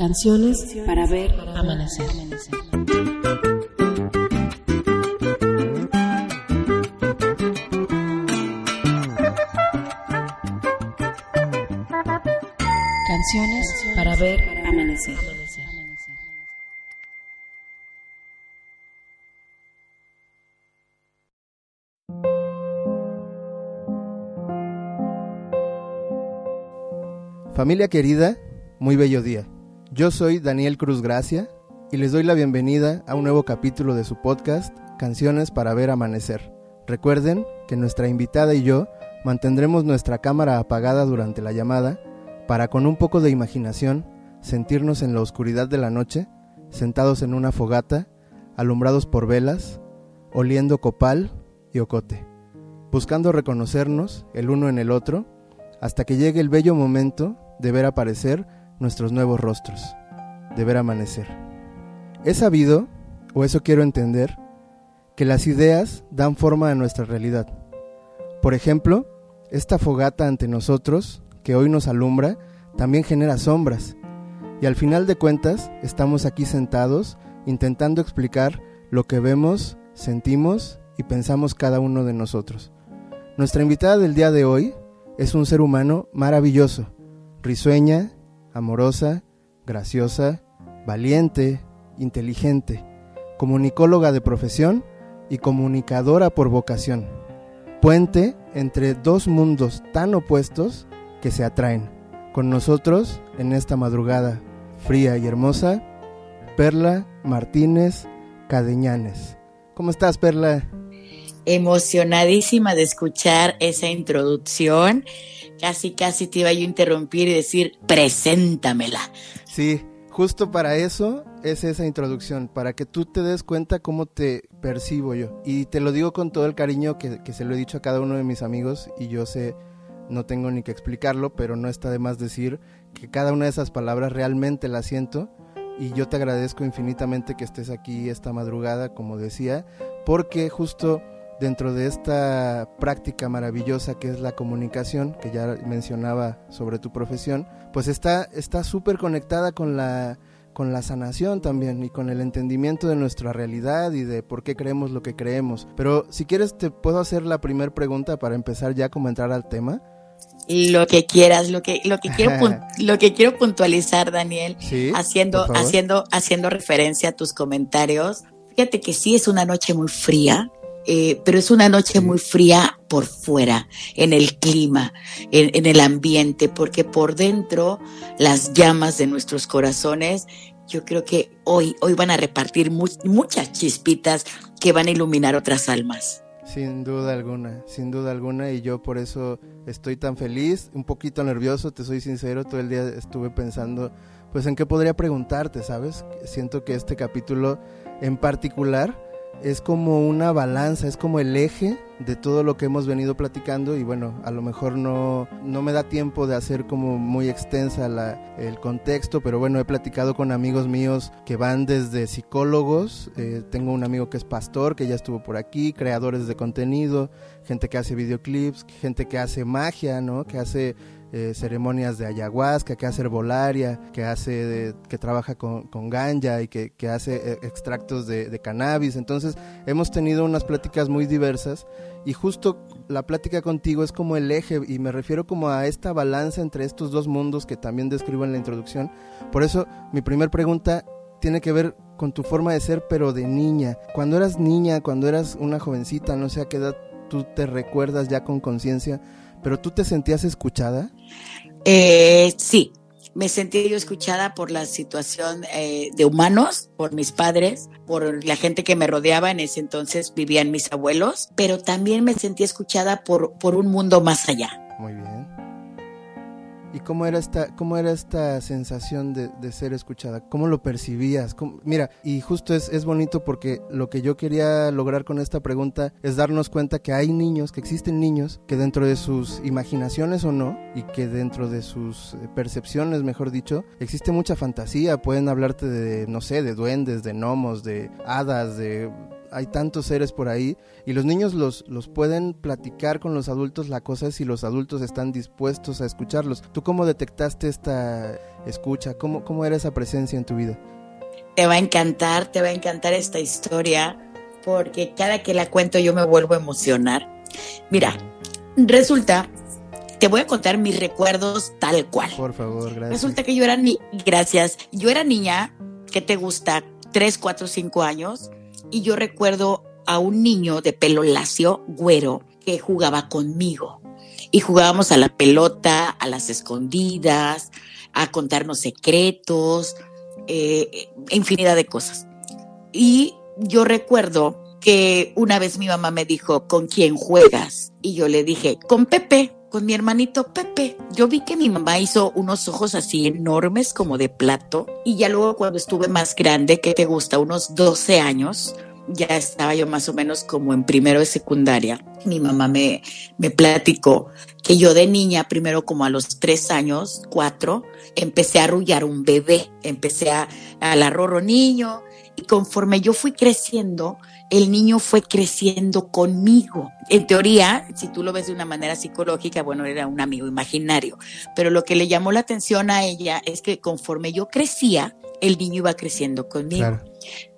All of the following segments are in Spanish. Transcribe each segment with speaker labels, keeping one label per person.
Speaker 1: Canciones para ver amanecer. Canciones para ver amanecer.
Speaker 2: Familia querida, muy bello día. Yo soy Daniel Cruz Gracia y les doy la bienvenida a un nuevo capítulo de su podcast Canciones para ver amanecer. Recuerden que nuestra invitada y yo mantendremos nuestra cámara apagada durante la llamada para con un poco de imaginación sentirnos en la oscuridad de la noche, sentados en una fogata, alumbrados por velas, oliendo copal y ocote, buscando reconocernos el uno en el otro, hasta que llegue el bello momento de ver aparecer nuestros nuevos rostros, de ver amanecer. He sabido, o eso quiero entender, que las ideas dan forma a nuestra realidad. Por ejemplo, esta fogata ante nosotros, que hoy nos alumbra, también genera sombras. Y al final de cuentas, estamos aquí sentados intentando explicar lo que vemos, sentimos y pensamos cada uno de nosotros. Nuestra invitada del día de hoy es un ser humano maravilloso, risueña, amorosa, graciosa, valiente, inteligente, comunicóloga de profesión y comunicadora por vocación. Puente entre dos mundos tan opuestos que se atraen. Con nosotros, en esta madrugada fría y hermosa, Perla Martínez Cadeñanes. ¿Cómo estás, Perla?
Speaker 3: Emocionadísima de escuchar esa introducción Casi, casi te iba yo a interrumpir y decir, preséntamela.
Speaker 2: Sí, justo para eso es esa introducción, para que tú te des cuenta cómo te percibo yo. Y te lo digo con todo el cariño que, que se lo he dicho a cada uno de mis amigos y yo sé, no tengo ni que explicarlo, pero no está de más decir que cada una de esas palabras realmente la siento y yo te agradezco infinitamente que estés aquí esta madrugada, como decía, porque justo dentro de esta práctica maravillosa que es la comunicación, que ya mencionaba sobre tu profesión, pues está súper conectada con la, con la sanación también y con el entendimiento de nuestra realidad y de por qué creemos lo que creemos. Pero si quieres te puedo hacer la primera pregunta para empezar ya como entrar al tema.
Speaker 3: Lo que quieras, lo que lo que quiero lo que quiero puntualizar, Daniel, haciendo haciendo haciendo referencia a tus comentarios. Fíjate que sí es una noche muy fría, eh, pero es una noche muy fría por fuera, en el clima, en, el ambiente, porque por dentro las llamas de nuestros corazones, yo creo que hoy, hoy van a repartir muchas chispitas que van a iluminar otras almas.
Speaker 2: Sin duda alguna, sin duda alguna, y yo por eso estoy tan feliz, un poquito nervioso, te soy sincero, todo el día estuve pensando, pues en qué podría preguntarte, ¿sabes? Siento que este capítulo en particular, es como una balanza, es como el eje de todo lo que hemos venido platicando y bueno, a lo mejor no, no me da tiempo de hacer como muy extensa la, el contexto, pero bueno, he platicado con amigos míos que van desde psicólogos, eh, tengo un amigo que es pastor, que ya estuvo por aquí, creadores de contenido, gente que hace videoclips, gente que hace magia, ¿no? Que hace eh, ceremonias de ayahuasca, que hace herbolaria, que hace que trabaja con, con, ganja y que, que hace eh, extractos de, de, cannabis. Entonces hemos tenido unas pláticas muy diversas y justo la plática contigo es como el eje y me refiero como a esta balanza entre estos dos mundos que también describo en la introducción. Por eso mi primera pregunta tiene que ver con tu forma de ser, pero de niña. Cuando eras niña, cuando eras una jovencita, no sé a qué edad tú te recuerdas ya con conciencia, ¿Pero tú te sentías escuchada?
Speaker 3: Eh, sí, me sentí yo escuchada por la situación eh, de humanos, por mis padres, por la gente que me rodeaba. En ese entonces vivían mis abuelos, pero también me sentí escuchada por, por un mundo más allá.
Speaker 2: Muy bien. ¿Y cómo era esta, cómo era esta sensación de, de ser escuchada? ¿Cómo lo percibías? Mira, y justo es, es bonito porque lo que yo quería lograr con esta pregunta es darnos cuenta que hay niños, que existen niños, que dentro de sus imaginaciones o no, y que dentro de sus eh, percepciones, mejor dicho, existe mucha fantasía. Pueden hablarte de, no sé, de duendes, de gnomos, de hadas, de hay tantos seres por ahí y los niños los, los pueden platicar con los adultos, la cosa es si los adultos están dispuestos a escucharlos. ¿Tú cómo detectaste esta escucha? ¿Cómo, cómo era esa presencia en tu vida?
Speaker 3: Te va a encantar, te va a encantar esta historia porque cada que la cuento yo me vuelvo a emocionar. Mira, resulta te voy a contar mis recuerdos tal cual.
Speaker 2: Por favor, gracias.
Speaker 3: Resulta que yo era ni gracias, yo era niña, ¿qué te gusta? Tres, cuatro, cinco años, y yo recuerdo a un niño de pelo lacio, güero, que jugaba conmigo. Y jugábamos a la pelota, a las escondidas, a contarnos secretos, eh, infinidad de cosas. Y yo recuerdo que una vez mi mamá me dijo, ¿con quién juegas? Y yo le dije, con Pepe con mi hermanito Pepe. Yo vi que mi mamá hizo unos ojos así enormes como de plato y ya luego cuando estuve más grande, que te gusta, unos 12 años, ya estaba yo más o menos como en primero de secundaria. Mi mamá me, me platicó que yo de niña, primero como a los tres años, cuatro, empecé a arrullar un bebé, empecé a, a la rorro niño y conforme yo fui creciendo, el niño fue creciendo conmigo. En teoría, si tú lo ves de una manera psicológica, bueno, era un amigo imaginario, pero lo que le llamó la atención a ella es que conforme yo crecía, el niño iba creciendo conmigo.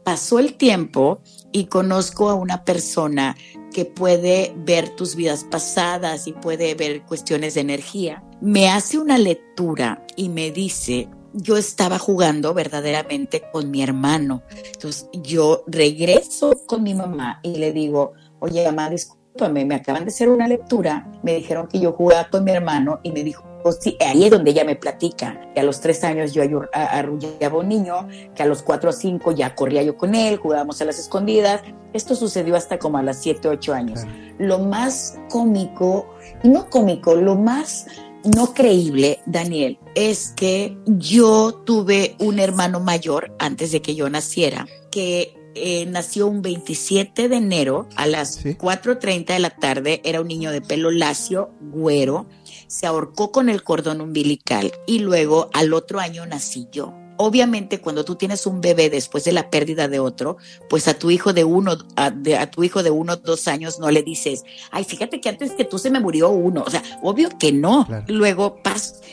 Speaker 3: Pasó el tiempo y conozco a una persona que puede ver tus vidas pasadas y puede ver cuestiones de energía. Me hace una lectura y me dice, yo estaba jugando verdaderamente con mi hermano. Entonces yo regreso con mi mamá y le digo, oye mamá, discúlpame, me acaban de hacer una lectura, me dijeron que yo jugaba con mi hermano y me dijo, pues sí, ahí es donde ella me platica, que a los tres años yo arrullaba a un niño, que a los cuatro o cinco ya corría yo con él, jugábamos a las escondidas. Esto sucedió hasta como a las siete, ocho años. Lo más cómico, y no cómico, lo más no creíble, Daniel, es que yo tuve un hermano mayor antes de que yo naciera, que eh, nació un 27 de enero a las 4.30 de la tarde, era un niño de pelo lacio, güero, se ahorcó con el cordón umbilical y luego al otro año nací yo. Obviamente, cuando tú tienes un bebé después de la pérdida de otro, pues a tu hijo de uno, a, tu hijo de uno, dos años, no le dices, ay, fíjate que antes que tú se me murió uno. O sea, obvio que no. Luego,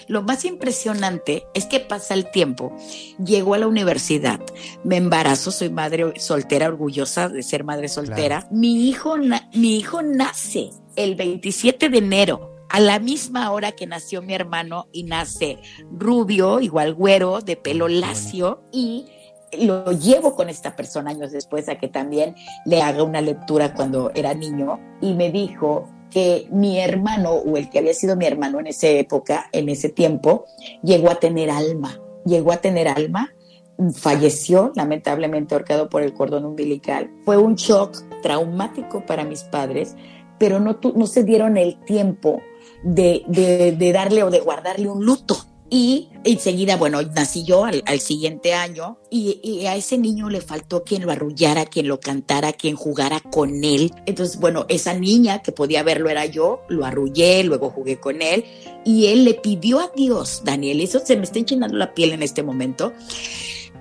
Speaker 3: lo más impresionante es que pasa el tiempo. Llego a la universidad, me embarazo, soy madre soltera, orgullosa de ser madre soltera. Mi hijo, mi hijo nace el 27 de enero a la misma hora que nació mi hermano y nace rubio, igual güero, de pelo lacio y lo llevo con esta persona años después a que también le haga una lectura cuando era niño y me dijo que mi hermano o el que había sido mi hermano en esa época, en ese tiempo, llegó a tener alma, llegó a tener alma, falleció lamentablemente ahorcado por el cordón umbilical. Fue un shock traumático para mis padres, pero no, no se dieron el tiempo de, darle o de guardarle un luto. Y enseguida, bueno, nací yo al, siguiente año y, a ese niño le faltó quien lo arrullara, quien lo cantara, quien jugara con él. Entonces, bueno, esa niña que podía verlo era yo, lo arrullé, luego jugué con él y él le pidió a Dios, Daniel, eso se me está enchinando la piel en este momento.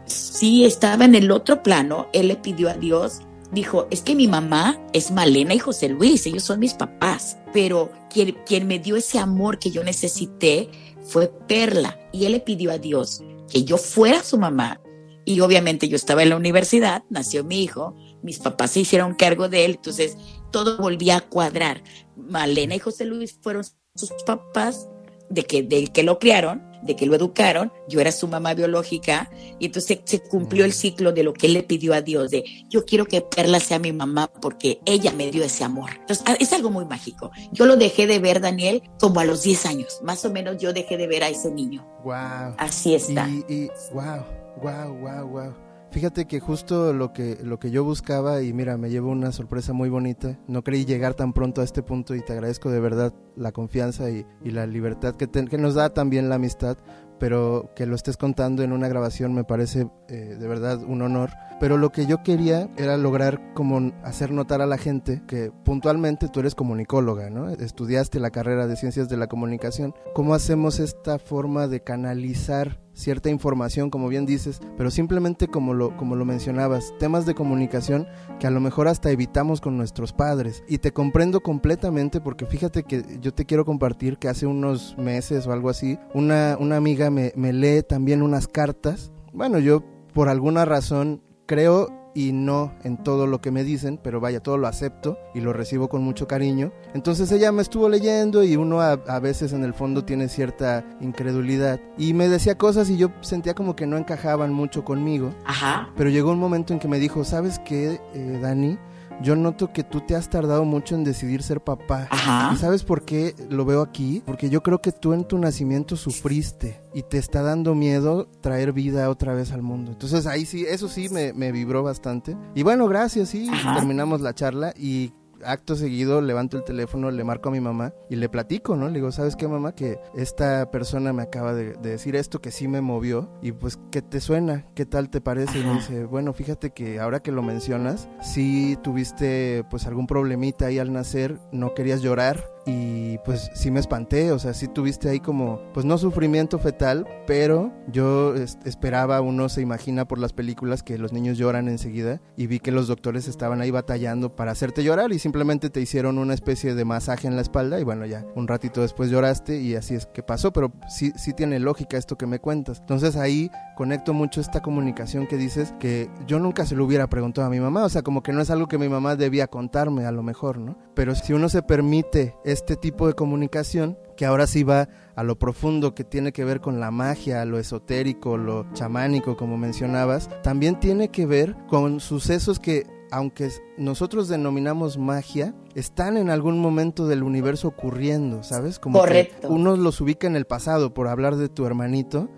Speaker 3: Sí, estaba en el otro plano, él le pidió a Dios dijo, es que mi mamá es Malena y José Luis, ellos son mis papás, pero quien, quien me dio ese amor que yo necesité fue Perla. Y él le pidió a Dios que yo fuera su mamá. Y obviamente yo estaba en la universidad, nació mi hijo, mis papás se hicieron cargo de él, entonces todo volvía a cuadrar. Malena y José Luis fueron sus papás de que, de que lo criaron de que lo educaron, yo era su mamá biológica, y entonces se cumplió el ciclo de lo que él le pidió a Dios, de yo quiero que Perla sea mi mamá porque ella me dio ese amor. Entonces ah, es algo muy mágico. Yo lo dejé de ver, Daniel, como a los 10 años, más o menos yo dejé de ver a ese niño.
Speaker 2: Wow.
Speaker 3: Así está.
Speaker 2: Y, y wow, wow, wow, wow. Fíjate que justo lo que, lo que yo buscaba y mira, me llevo una sorpresa muy bonita. No creí llegar tan pronto a este punto y te agradezco de verdad la confianza y, la libertad que, que nos da también la amistad, pero que lo estés contando en una grabación me parece eh, de verdad un honor. Pero lo que yo quería era lograr como hacer notar a la gente que puntualmente tú eres comunicóloga, ¿no? Estudiaste la carrera de ciencias de la comunicación. ¿Cómo hacemos esta forma de canalizar cierta información, como bien dices, pero simplemente como lo, como lo mencionabas, temas de comunicación que a lo mejor hasta evitamos con nuestros padres. Y te comprendo completamente porque fíjate que yo te quiero compartir que hace unos meses o algo así, una, una amiga me, me lee también unas cartas. Bueno, yo por alguna razón creo y no en todo lo que me dicen, pero vaya, todo lo acepto y lo recibo con mucho cariño. Entonces ella me estuvo leyendo y uno a, veces en el fondo tiene cierta incredulidad y me decía cosas y yo sentía como que no encajaban mucho conmigo. Ajá. Pero llegó un momento en que me dijo, ¿sabes qué, eh, Dani? Yo noto que tú te has tardado mucho en decidir ser papá. Ajá. ¿Y sabes por qué lo veo aquí? Porque yo creo que tú en tu nacimiento sufriste y te está dando miedo traer vida otra vez al mundo. Entonces ahí sí, eso sí me, me vibró bastante. Y bueno, gracias, sí, terminamos la charla y acto seguido levanto el teléfono, le marco a mi mamá y le platico, ¿no? Le digo, ¿sabes qué, mamá? Que esta persona me acaba de, decir esto que sí me movió y pues, ¿qué te suena? ¿Qué tal te parece? Y me dice, bueno, fíjate que ahora que lo mencionas, sí tuviste pues algún problemita ahí al nacer, no querías llorar y pues sí me espanté, o sea, sí tuviste ahí como, pues no sufrimiento fetal, pero yo esperaba, uno se imagina por las películas que los niños lloran enseguida y vi que los doctores estaban ahí batallando para hacerte llorar y simplemente te hicieron una especie de masaje en la espalda y bueno, ya un ratito después lloraste y así es que pasó, pero sí, sí tiene lógica esto que me cuentas. Entonces ahí conecto mucho esta comunicación que dices que yo nunca se lo hubiera preguntado a mi mamá, o sea, como que no es algo que mi mamá debía contarme a lo mejor, ¿no? Pero si uno se permite este tipo de comunicación que ahora sí va a lo profundo que tiene que ver con la magia, lo esotérico, lo chamánico, como mencionabas, también tiene que ver con sucesos que aunque nosotros denominamos magia, están en algún momento del universo ocurriendo, ¿sabes? Como Correcto. que uno los ubica en el pasado, por hablar de tu hermanito,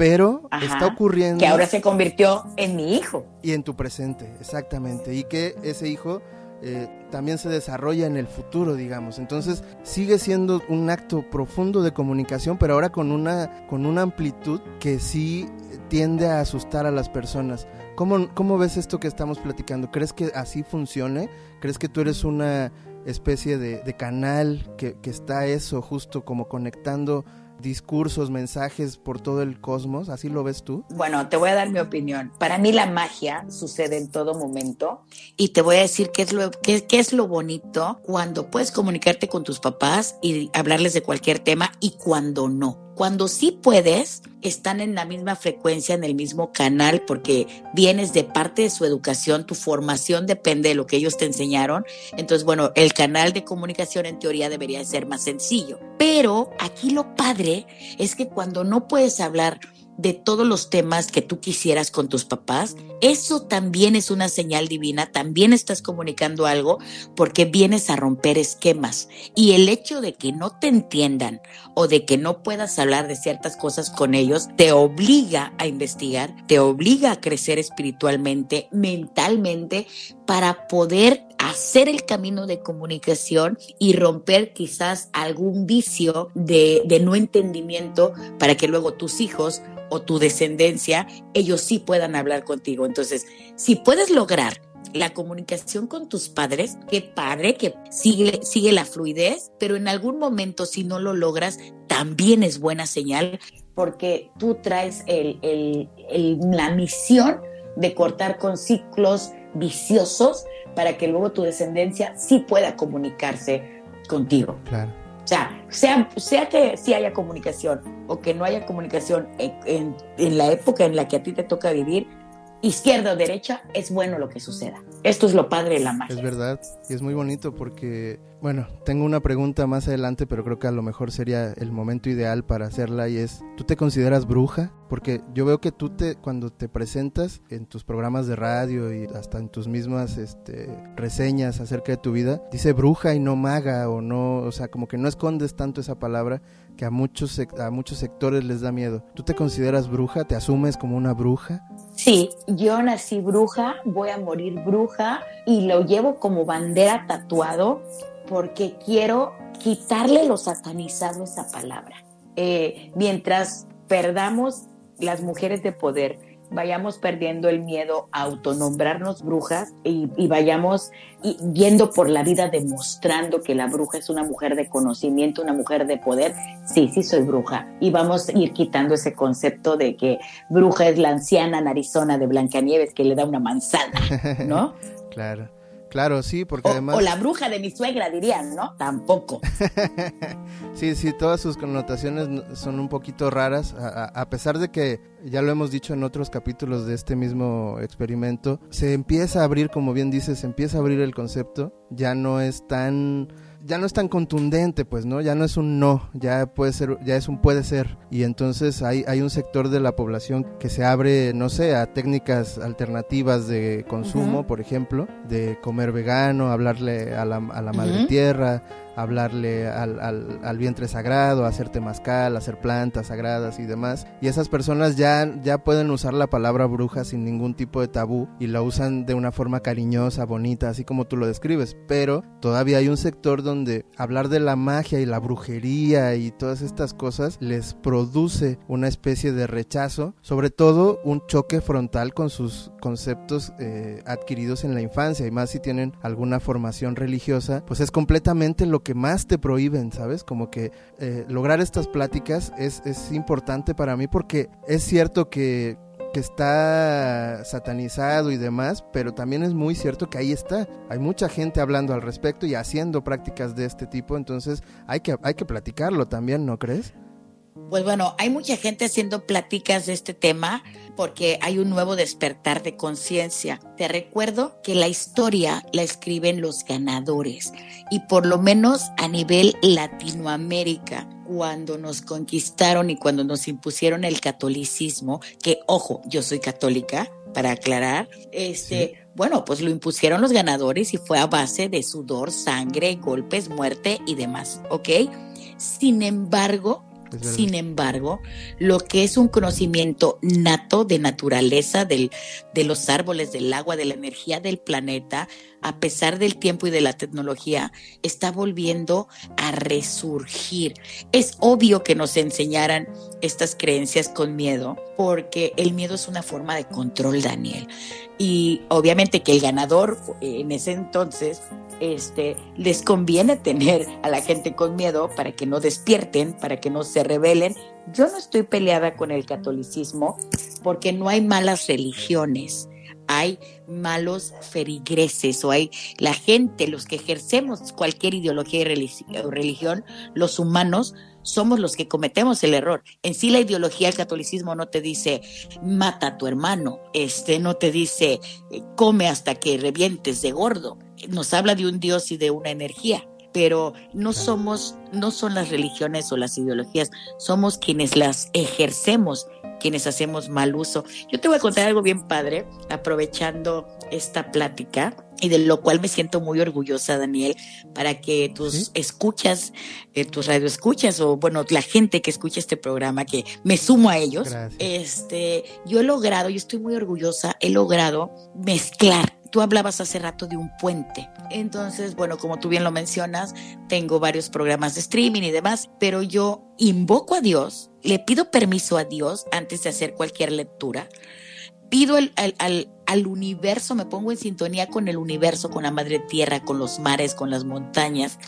Speaker 2: pero está ocurriendo.
Speaker 3: Que ahora se convirtió en mi hijo.
Speaker 2: Y en tu presente, exactamente. Y que ese hijo eh, también se desarrolla en el futuro, digamos. Entonces sigue siendo un acto profundo de comunicación, pero ahora con una, con una amplitud que sí tiende a asustar a las personas. ¿Cómo, cómo ves esto que estamos platicando? ¿Crees que así funcione? ¿Crees que tú eres una especie de, canal que, que está eso, justo como conectando discursos, mensajes por todo el cosmos? ¿Así lo ves tú?
Speaker 3: Bueno, te voy a dar mi opinión. Para mí la magia sucede en todo momento y te voy a decir qué es lo, qué, es lo bonito cuando puedes comunicarte con tus papás y hablarles de cualquier tema y cuando no cuando sí puedes, están en la misma frecuencia, en el mismo canal, porque vienes de parte de su educación, tu formación depende de lo que ellos te enseñaron. Entonces, bueno, el canal de comunicación en teoría debería ser más sencillo. Pero aquí lo padre es que cuando no puedes hablar de todos los temas que tú quisieras con tus papás, eso también es una señal divina, también estás comunicando algo porque vienes a romper esquemas. Y el hecho de que no te entiendan o de que no puedas hablar de ciertas cosas con ellos, te obliga a investigar, te obliga a crecer espiritualmente, mentalmente, para poder hacer el camino de comunicación y romper quizás algún vicio de, de no entendimiento para que luego tus hijos o tu descendencia, ellos sí puedan hablar contigo. Entonces, si puedes lograr la comunicación con tus padres, qué padre, que sigue, sigue la fluidez, pero en algún momento si no lo logras, también es buena señal porque tú traes la misión de cortar con ciclos viciosos para que luego tu descendencia sí pueda comunicarse contigo. Claro sea, sea, que sí haya comunicación o que no haya comunicación en, en la época en la que a ti te toca vivir, izquierda o derecha, es bueno lo que suceda. Esto es lo padre de la magia.
Speaker 2: Es verdad, y es muy bonito porque, bueno, tengo una pregunta más adelante, pero creo que a lo mejor sería el momento ideal para hacerla y es, ¿tú te consideras bruja? Porque yo veo que tú te, cuando te presentas en tus programas de radio y hasta en tus mismas este, reseñas acerca de tu vida, dice bruja y no maga o no, o sea, como que no escondes tanto esa palabra que a muchos, a muchos sectores les da miedo. ¿Tú te consideras bruja? ¿Te asumes como una bruja?
Speaker 3: Sí, yo nací bruja, voy a morir bruja y lo llevo como bandera tatuado porque quiero quitarle lo satanizado a esa palabra. Eh, mientras perdamos las mujeres de poder vayamos perdiendo el miedo a autonombrarnos brujas y, y vayamos yendo por la vida demostrando que la bruja es una mujer de conocimiento, una mujer de poder. Sí, sí soy bruja. Y vamos a ir quitando ese concepto de que bruja es la anciana narizona de Blancanieves que le da una manzana, ¿no?
Speaker 2: claro. Claro, sí, porque además...
Speaker 3: O la bruja de mi suegra, dirían, ¿no? Tampoco.
Speaker 2: sí, sí, todas sus connotaciones son un poquito raras, a, pesar de que, ya lo hemos dicho en otros capítulos de este mismo experimento, se empieza a abrir, como bien dices, se empieza a abrir el concepto, ya no es tan ya no es tan contundente, pues, ¿no? Ya no es un no, ya puede ser, ya es un puede ser. Y entonces hay, hay un sector de la población que se abre, no sé, a técnicas alternativas de consumo, por ejemplo, de comer vegano, hablarle a la, a la madre tierra, hablarle al, al, vientre sagrado, hacer temazcal, hacer plantas sagradas y demás. Y esas personas ya, ya pueden usar la palabra bruja sin ningún tipo de tabú y la usan de una forma cariñosa, bonita, así como tú lo describes. Pero todavía hay un sector donde hablar de la magia y la brujería y todas estas cosas les produce una especie de rechazo, sobre todo un choque frontal con sus conceptos eh, adquiridos en la infancia y más si tienen alguna formación religiosa, pues es completamente lo que más te prohíben, ¿sabes? Como que eh, lograr estas pláticas es, es importante para mí porque es cierto que que está satanizado y demás, pero también es muy cierto que ahí está. Hay mucha gente hablando al respecto y haciendo prácticas de este tipo, entonces hay que, hay que platicarlo también, ¿no crees?
Speaker 3: Pues bueno, hay mucha gente haciendo pláticas de este tema porque hay un nuevo despertar de conciencia. Te recuerdo que la historia la escriben los ganadores y por lo menos a nivel Latinoamérica, cuando nos conquistaron y cuando nos impusieron el catolicismo, que ojo, yo soy católica, para aclarar, este, bueno, pues lo impusieron los ganadores y fue a base de sudor, sangre, golpes, muerte y demás, ¿ok? Sin embargo, sin embargo, lo que es un conocimiento nato de naturaleza, del, de los árboles, del agua, de la energía del planeta, a pesar del tiempo y de la tecnología, está volviendo a resurgir. Es obvio que nos enseñaran estas creencias con miedo, porque el miedo es una forma de control, Daniel. Y obviamente que el ganador en ese entonces este, les conviene tener a la gente con miedo para que no despierten, para que no se rebelen. Yo no estoy peleada con el catolicismo porque no hay malas religiones, hay malos ferigreses o hay la gente, los que ejercemos cualquier ideología o religión, los humanos somos los que cometemos el error. En sí la ideología del catolicismo no te dice mata a tu hermano, este no te dice come hasta que revientes de gordo nos habla de un Dios y de una energía, pero no somos, no son las religiones o las ideologías, somos quienes las ejercemos, quienes hacemos mal uso. Yo te voy a contar algo bien padre, aprovechando esta plática y de lo cual me siento muy orgullosa, Daniel, para que tus escuchas, eh, tus radioescuchas o bueno, la gente que escucha este programa, que me sumo a ellos, este, yo he logrado, yo estoy muy orgullosa, he logrado mezclar Tú hablabas hace rato de un puente. Entonces, bueno, como tú bien lo mencionas, tengo varios programas de streaming y demás, pero yo invoco a Dios, le pido permiso a Dios antes de hacer cualquier lectura, pido al, al, universo, me pongo en sintonía con el universo, con la madre tierra, con los mares, con las montañas,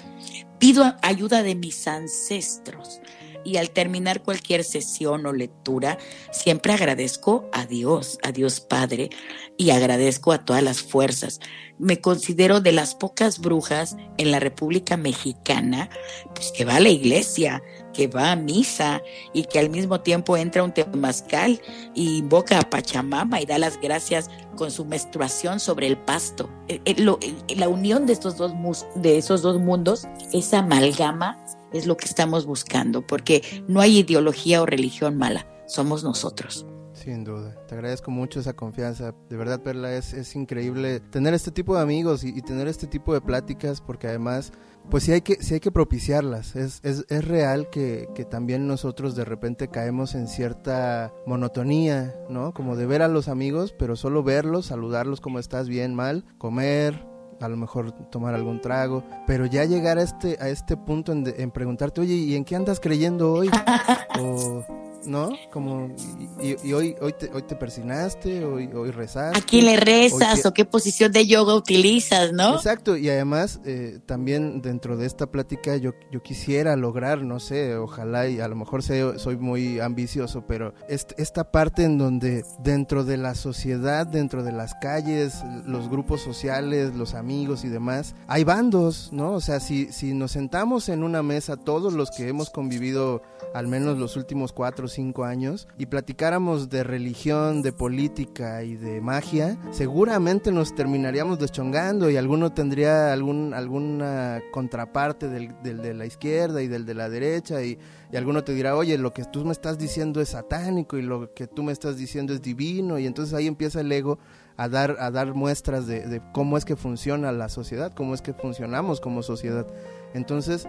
Speaker 3: pido ayuda de mis ancestros y al terminar cualquier sesión o lectura, siempre agradezco a Dios, a Dios Padre, y agradezco a todas las fuerzas. Me considero de las pocas brujas en la República Mexicana, pues que va a la iglesia, que va a misa y que al mismo tiempo entra un temazcal y invoca a Pachamama y da las gracias con su menstruación sobre el pasto. Eh, eh, eh, la unión de estos dos, de esos dos mundos, esa amalgama es lo que estamos buscando, porque no hay ideología o religión mala, somos nosotros.
Speaker 2: Sin duda, te agradezco mucho esa confianza. De verdad, Perla, es, es increíble tener este tipo de amigos y, tener este tipo de pláticas, porque además, pues sí hay que, sí hay que propiciarlas. Es, es, es real que, que, también nosotros de repente caemos en cierta monotonía, ¿no? Como de ver a los amigos, pero solo verlos, saludarlos como estás bien, mal, comer, a lo mejor tomar algún trago, pero ya llegar a este, a este punto en, en preguntarte, oye, ¿y en qué andas creyendo hoy? o ¿no? Como, y, hoy, hoy, te, hoy te persinaste, hoy, hoy rezaste.
Speaker 3: ¿A quién le rezas o qué posición de yoga utilizas, no?
Speaker 2: Exacto, y además eh, también dentro de esta plática yo, yo quisiera lograr, no sé, ojalá, y a lo mejor soy muy ambicioso, pero esta parte en donde dentro de la sociedad, dentro de las calles, los grupos sociales, los amigos y demás, hay bandos, ¿no? O sea, si, si nos sentamos en una mesa todos los que hemos convivido al menos los últimos cuatro cinco años, y platicáramos de religión, de política y de magia, seguramente nos terminaríamos deschongando y alguno tendría algún, alguna contraparte del, de la izquierda y del de la derecha, y, y alguno te dirá, oye, lo que tú me estás diciendo es satánico y lo que tú me estás diciendo es divino, y entonces ahí empieza el ego a dar, a dar muestras de, de cómo es que funciona la sociedad, cómo es que funcionamos como sociedad. Entonces,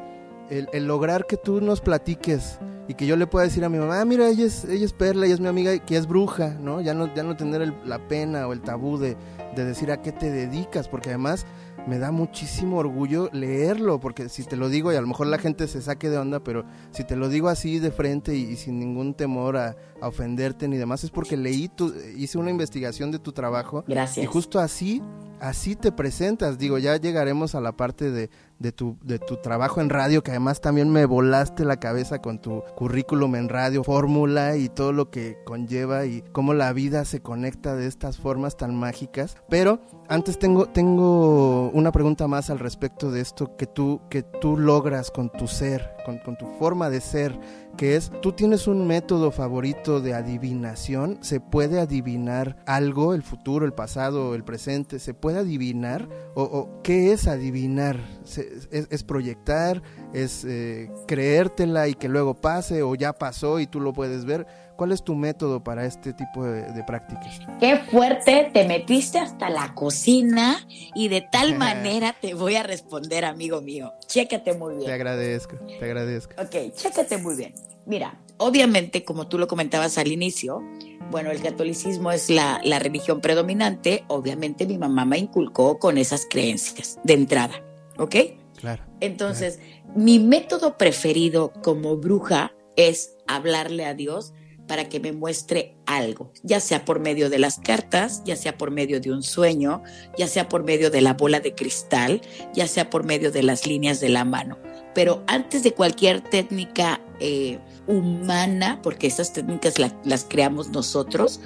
Speaker 2: el, lograr que tú nos platiques y que yo le pueda decir a mi mamá, ah, mira, ella es, ella es Perla, ella es mi amiga, que es bruja, ¿no? Ya no, ya no tener la pena o el tabú de, de decir a qué te dedicas, porque además me da muchísimo orgullo leerlo, porque si te lo digo, y a lo mejor la gente se saque de onda, pero si te lo digo así de frente y, sin ningún temor a, ofenderte ni demás, es porque leí, tu, hice una investigación de tu trabajo.
Speaker 3: Gracias.
Speaker 2: Y justo así, así te presentas. Digo, ya llegaremos a la parte de, de tu, de tu trabajo en radio, que además también me volaste la cabeza con tu currículum en radio, fórmula y todo lo que conlleva y cómo la vida se conecta de estas formas tan mágicas. Pero antes tengo, tengo una pregunta más al respecto de esto que tú, que tú logras con tu ser, con, con tu forma de ser que es, tú tienes un método favorito de adivinación, se puede adivinar algo, el futuro, el pasado, el presente, se puede adivinar, o, qué es adivinar, es, proyectar, es eh, creértela y que luego pase, o ya pasó y tú lo puedes ver. ¿Cuál es tu método para este tipo de, prácticas?
Speaker 3: Qué fuerte, te metiste hasta la cocina y de tal manera te voy a responder, amigo mío. Chécate muy bien.
Speaker 2: Te agradezco, te agradezco.
Speaker 3: Ok, chécate muy bien. Mira, obviamente, como tú lo comentabas al inicio, bueno, el catolicismo es la, la religión predominante. Obviamente mi mamá me inculcó con esas creencias de entrada, ¿ok?
Speaker 2: Claro.
Speaker 3: Entonces, mi método preferido como bruja es hablarle a Dios para que me muestre algo, ya sea por medio de las cartas, ya sea por medio de un sueño, ya sea por medio de la bola de cristal, ya sea por medio de las líneas de la mano. Pero antes de cualquier técnica eh, humana, porque esas técnicas las creamos nosotros,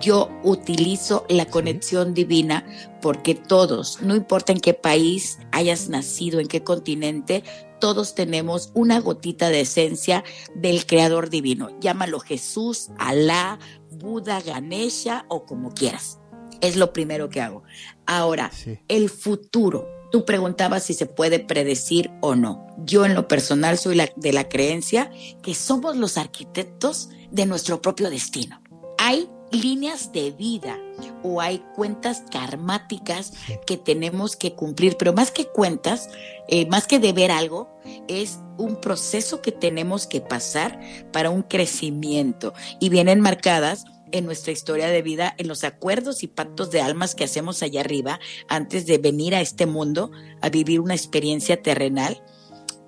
Speaker 3: yo utilizo la conexión divina porque todos, no importa en qué país hayas nacido, en qué continente, todos tenemos una gotita de esencia del Creador Divino. Llámalo Jesús, Alá, Buda, Ganesha o como quieras. Es lo primero que hago. Ahora, el futuro. Tú preguntabas si se puede predecir o no. Yo en lo personal soy de la creencia que somos los arquitectos de nuestro propio destino. Hay líneas de vida o hay cuentas karmáticas que tenemos que cumplir, pero más que cuentas, eh, más que deber algo, es un proceso que tenemos que pasar para un crecimiento. Y vienen marcadas en nuestra historia de vida, en los acuerdos y pactos de almas que hacemos allá arriba antes de venir a este mundo a vivir una experiencia terrenal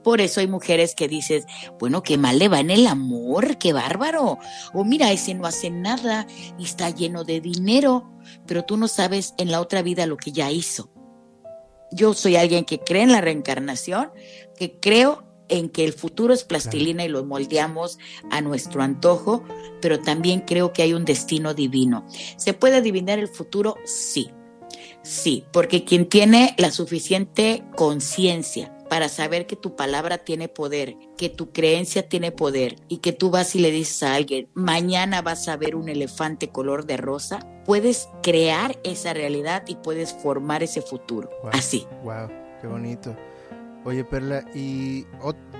Speaker 3: por eso hay mujeres que dices, bueno, qué mal le va en el amor, qué bárbaro. O mira, ese no hace nada y está lleno de dinero, pero tú no sabes en la otra vida lo que ya hizo. Yo soy alguien que cree en la reencarnación, que creo en que el futuro es plastilina y lo moldeamos a nuestro antojo, pero también creo que hay un destino divino. ¿Se puede adivinar el futuro? Sí. Sí, porque quien tiene la suficiente conciencia para saber que tu palabra tiene poder, que tu creencia tiene poder y que tú vas y le dices a alguien, mañana vas a ver un elefante color de rosa, puedes crear esa realidad y puedes formar ese futuro. Así.
Speaker 2: Wow, qué bonito. Oye, Perla, y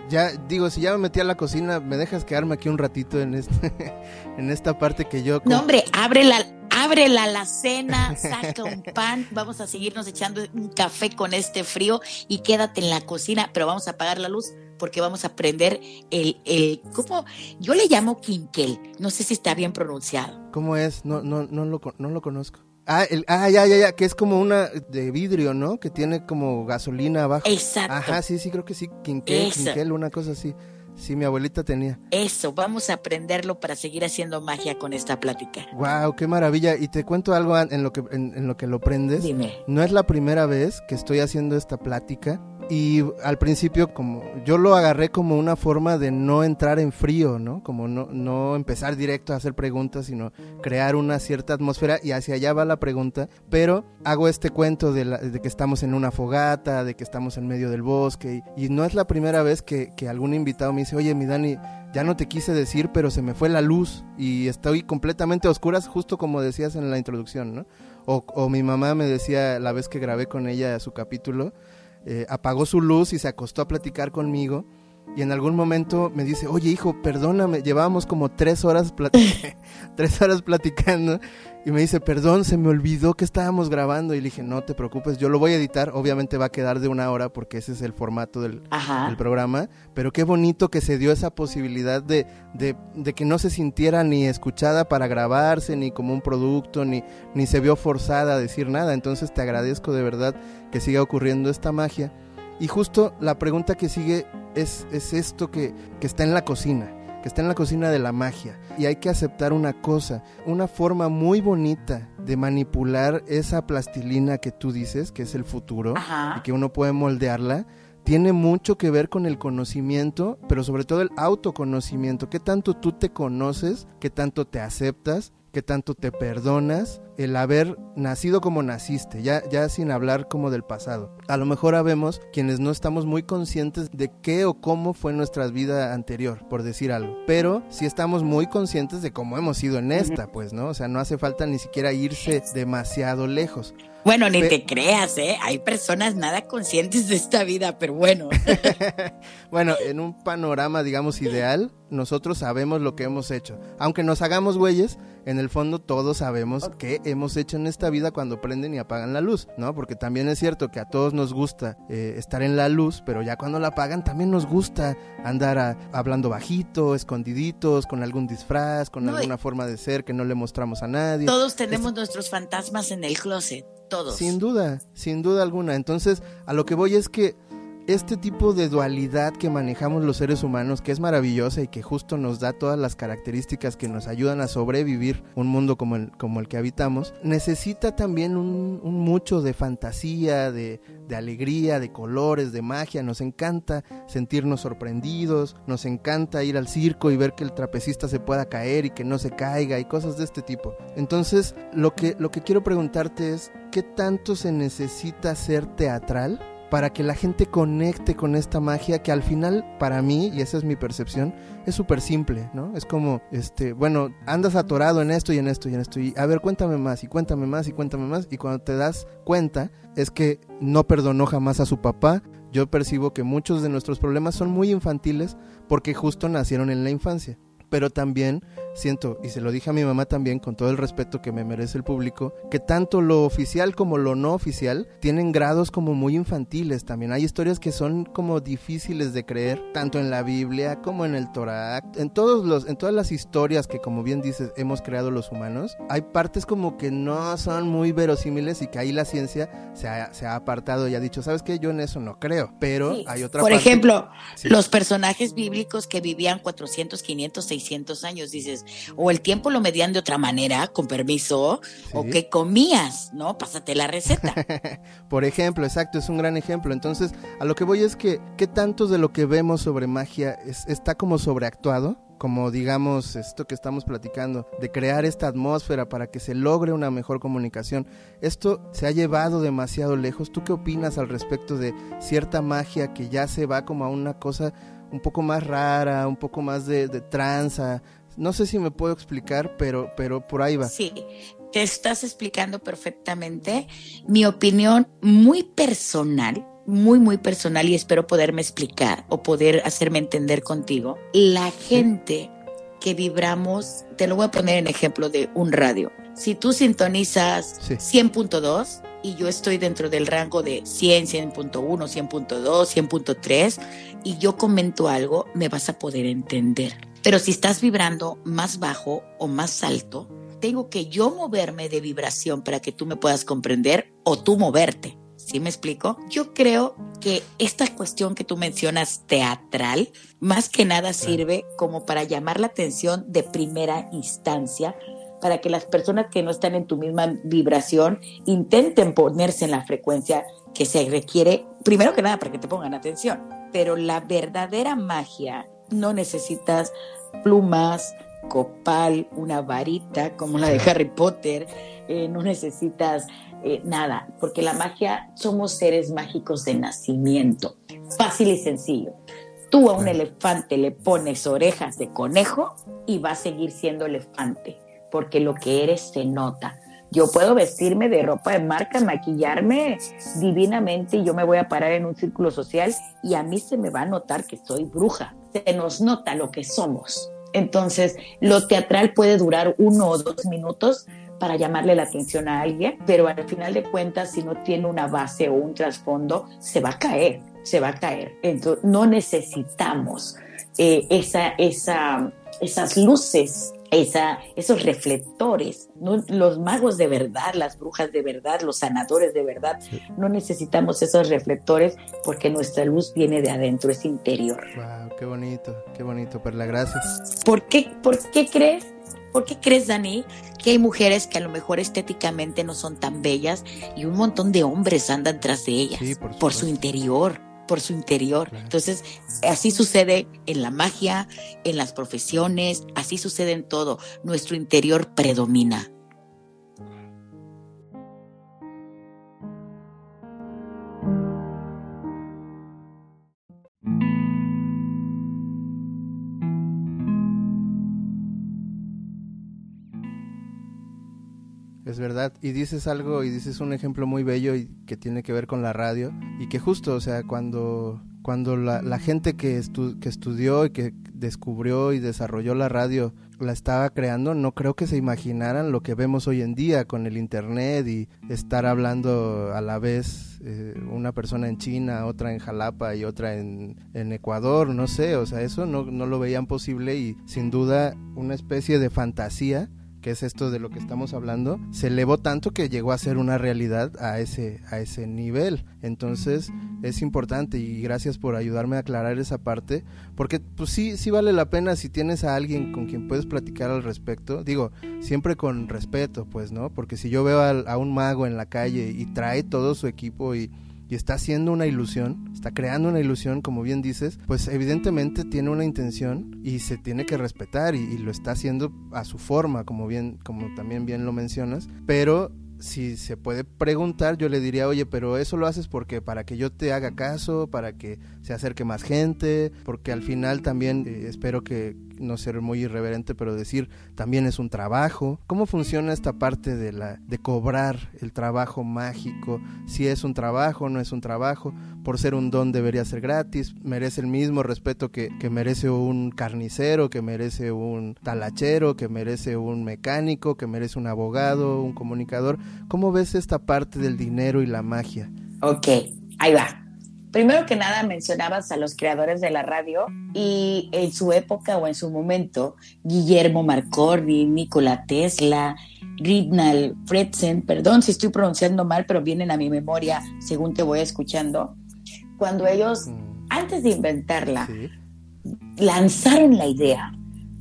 Speaker 2: ya digo, si ya me metí a la cocina, ¿me dejas quedarme aquí un ratito en, este, en esta parte que yo...
Speaker 3: No, hombre, abre la, abre la alacena, saca un pan, vamos a seguirnos echando un café con este frío y quédate en la cocina, pero vamos a apagar la luz porque vamos a prender el, el ¿cómo? Yo le llamo quinquel, no sé si está bien pronunciado.
Speaker 2: ¿Cómo es? No, no, no, lo, no lo conozco. Ah, el, ah, ya, ya, ya, que es como una de vidrio, ¿no? Que tiene como gasolina abajo.
Speaker 3: Exacto.
Speaker 2: Ajá, sí, sí, creo que sí, quinquel, quinquel, una cosa así. Sí, mi abuelita tenía.
Speaker 3: Eso, vamos a aprenderlo para seguir haciendo magia con esta plática.
Speaker 2: Wow, qué maravilla. Y te cuento algo en lo que en, lo que lo prendes.
Speaker 3: Dime.
Speaker 2: No es la primera vez que estoy haciendo esta plática y al principio como yo lo agarré como una forma de no entrar en frío, ¿no? Como no, no empezar directo a hacer preguntas, sino crear una cierta atmósfera y hacia allá va la pregunta, pero hago este cuento de, que estamos en una fogata, de que estamos en medio del bosque y, no es la primera vez que, que algún invitado me dice, oye mi Dani, ya no te quise decir, pero se me fue la luz y estoy completamente a oscuras, justo como decías en la introducción, ¿no? O, o mi mamá me decía la vez que grabé con ella su capítulo, eh, apagó su luz y se acostó a platicar conmigo. Y en algún momento me dice, oye hijo, perdóname, llevábamos como tres horas, tres horas platicando y me dice, perdón, se me olvidó que estábamos grabando. Y le dije, no te preocupes, yo lo voy a editar. Obviamente va a quedar de una hora porque ese es el formato del, programa. Pero qué bonito que se dio esa posibilidad de, de, de, que no se sintiera ni escuchada para grabarse, ni como un producto, ni, ni se vio forzada a decir nada. Entonces te agradezco de verdad que siga ocurriendo esta magia. Y justo la pregunta que sigue es, es esto que, que está en la cocina que está en la cocina de la magia. Y hay que aceptar una cosa, una forma muy bonita de manipular esa plastilina que tú dices, que es el futuro, y que uno puede moldearla, tiene mucho que ver con el conocimiento, pero sobre todo el autoconocimiento. ¿Qué tanto tú te conoces? ¿Qué tanto te aceptas? que tanto te perdonas el haber nacido como naciste, ya, ya sin hablar como del pasado. A lo mejor habemos quienes no estamos muy conscientes de qué o cómo fue nuestra vida anterior, por decir algo, pero sí estamos muy conscientes de cómo hemos sido en esta, pues, ¿no? O sea, no hace falta ni siquiera irse demasiado lejos.
Speaker 3: Bueno, ni te creas, ¿eh? Hay personas nada conscientes de esta vida, pero bueno.
Speaker 2: bueno, en un panorama, digamos, ideal, nosotros sabemos lo que hemos hecho. Aunque nos hagamos güeyes, en el fondo todos sabemos qué hemos hecho en esta vida cuando prenden y apagan la luz, ¿no? Porque también es cierto que a todos nos gusta eh, estar en la luz, pero ya cuando la apagan también nos gusta andar hablando bajito, escondiditos, con algún disfraz, con alguna forma de ser que no le mostramos a nadie.
Speaker 3: Todos tenemos nuestros fantasmas en el closet.
Speaker 2: Sin duda, sin duda alguna. Entonces, a lo que voy es que este tipo de dualidad que manejamos los seres humanos, que es maravillosa y que justo nos da todas las características que nos ayudan a sobrevivir un mundo como el, como el que habitamos, necesita también un, mucho de fantasía, de, de, alegría, de colores, de magia. Nos encanta sentirnos sorprendidos, nos encanta ir al circo y ver que el trapecista se pueda caer y que no se caiga y cosas de este tipo. Entonces, lo que, lo que quiero preguntarte es, ¿qué tanto se necesita ser teatral? Para que la gente conecte con esta magia que al final para mí, y esa es mi percepción, es súper simple, ¿no? Es como, este, bueno, andas atorado en esto y en esto y en esto, y a ver, cuéntame más y cuéntame más y cuéntame más, y cuando te das cuenta es que no perdonó jamás a su papá, yo percibo que muchos de nuestros problemas son muy infantiles porque justo nacieron en la infancia. Pero también siento, y se lo dije a mi mamá también, con todo el respeto que me merece el público, que tanto lo oficial como lo no oficial tienen grados como muy infantiles también. Hay historias que son como difíciles de creer, tanto en la Biblia como en el Torah, en, todos los, en todas las historias que, como bien dices, hemos creado los humanos. Hay partes como que no son muy verosímiles y que ahí la ciencia se ha, se ha apartado y ha dicho, ¿sabes qué? Yo en eso no creo, pero hay otra
Speaker 3: Por ejemplo, los personajes bíblicos que vivían 400, 500, 600 años, dices, o el tiempo lo medían de otra manera, con permiso, o que comías, ¿no? Pásate la receta.
Speaker 2: Por ejemplo, exacto, es un gran ejemplo. Entonces, a lo que voy es que, ¿qué tanto de lo que vemos sobre magia está como sobreactuado? como digamos esto que estamos platicando, de crear esta atmósfera para que se logre una mejor comunicación. Esto se ha llevado demasiado lejos. ¿Tú qué opinas al respecto de cierta magia que ya se va como a una cosa un poco más rara, un poco más de, tranza. No sé si me puedo explicar, pero, pero por ahí va.
Speaker 3: Sí, te estás explicando perfectamente. Mi opinión muy personal, muy, muy personal, y espero poderme explicar o poder hacerme entender contigo. La gente que vibramos, te lo voy a poner en ejemplo de un radio. Si tú sintonizas 100.2, y yo estoy dentro del rango de 100, 100.1, 100.2, 100.3 y yo comento algo, me vas a poder entender. Pero si estás vibrando más bajo o más alto, tengo que yo moverme de vibración para que tú me puedas comprender o tú moverte. ¿Sí me explico? Yo creo que esta cuestión que tú mencionas teatral, más que nada sirve como para llamar la atención de primera instancia, para que las personas que no están en tu misma vibración intenten ponerse en la frecuencia que se requiere, primero que nada, para que te pongan atención. Pero la verdadera magia no necesitas plumas, copal, una varita como la de Harry Potter, eh, no necesitas eh, nada, porque la magia somos seres mágicos de nacimiento, fácil y sencillo. Tú a un elefante le pones orejas de conejo y va a seguir siendo elefante, porque lo que eres se nota. Yo puedo vestirme de ropa de marca, maquillarme divinamente y yo me voy a parar en un círculo social y a mí se me va a notar que soy bruja. Se nos nota lo que somos. Entonces, lo teatral puede durar uno o dos minutos, para llamarle la atención a alguien, pero al final de cuentas, si no tiene una base o un trasfondo, se va a caer, se va a caer. Entonces, no necesitamos eh, esa, esa, esas luces, esa, esos reflectores. Los magos de verdad, las brujas de verdad, los sanadores de verdad, no necesitamos esos reflectores porque nuestra luz viene de adentro, es interior.
Speaker 2: Wow, qué bonito, qué bonito, Perla, gracias.
Speaker 3: ¿Por qué, por qué crees ¿Por qué crees, Dani, que hay mujeres que a lo mejor estéticamente no son tan bellas y un montón de hombres andan tras de ellas por, su interior? Por su interior. Entonces, así sucede en la magia, en las profesiones, así sucede en todo. Nuestro interior predomina.
Speaker 2: Es verdad. Y dices algo y dices un ejemplo muy bello y que tiene que ver con la radio. Y que justo, o sea, cuando, cuando la, gente que, que estudió y que descubrió y desarrolló la radio la estaba creando, no creo que se imaginaran lo que vemos hoy en día con el internet y estar hablando a la vez eh, una persona en China, otra en Jalapa y otra en, en Ecuador, no sé, o sea, eso no, no lo veían posible y sin duda una especie de fantasía que es esto de lo que estamos hablando, se elevó tanto que llegó a ser una realidad a ese, a ese nivel. Entonces es importante y gracias por ayudarme a aclarar esa parte, porque pues sí, sí vale la pena si tienes a alguien con quien puedes platicar al respecto, digo, siempre con respeto, pues, ¿no? Porque si yo veo a un mago en la calle y trae todo su equipo y y está haciendo una ilusión, está creando una ilusión, como bien dices, pues evidentemente tiene una intención y se tiene que respetar y, lo está haciendo a su forma, como bien, como también bien lo mencionas, pero si se puede preguntar, yo le diría, oye, pero eso lo haces porque para que yo te haga caso, para que se acerque más gente, porque al final también eh, espero que no ser muy irreverente, pero decir también es un trabajo. ¿Cómo funciona esta parte de la de cobrar el trabajo mágico? Si es un trabajo, no es un trabajo. Por ser un don debería ser gratis. Merece el mismo respeto que, que merece un carnicero, que merece un talachero, que merece un mecánico, que merece un abogado, un comunicador. ¿Cómo ves esta parte del dinero y la magia?
Speaker 3: Ok, ahí va. Primero que nada mencionabas a los creadores de la radio y en su época o en su momento, Guillermo Marconi, Nikola Tesla, Ridnal Fredsen, perdón si estoy pronunciando mal, pero vienen a mi memoria según te voy escuchando, cuando ellos, mm. antes de inventarla, lanzaron la idea.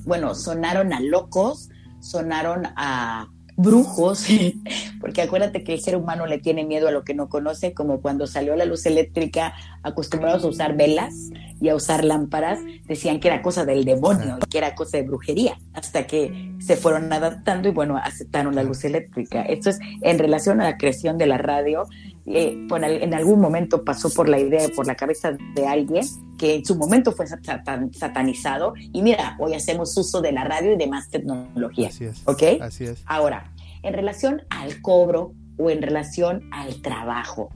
Speaker 3: Bueno, sonaron a locos, sonaron a brujos, porque acuérdate que el ser humano le tiene miedo a lo que no conoce, como cuando salió la luz eléctrica, acostumbrados a usar velas y a usar lámparas, decían que era cosa del demonio, que era cosa de brujería, hasta que se fueron adaptando y bueno, aceptaron la luz eléctrica. Esto es en relación a la creación de la radio, eh, en algún momento pasó por la idea, por la cabeza de alguien que en su momento fue satanizado y mira, hoy hacemos uso de la radio y demás tecnología. Así es. ¿Ok?
Speaker 2: Así es.
Speaker 3: Ahora, en relación al cobro o en relación al trabajo.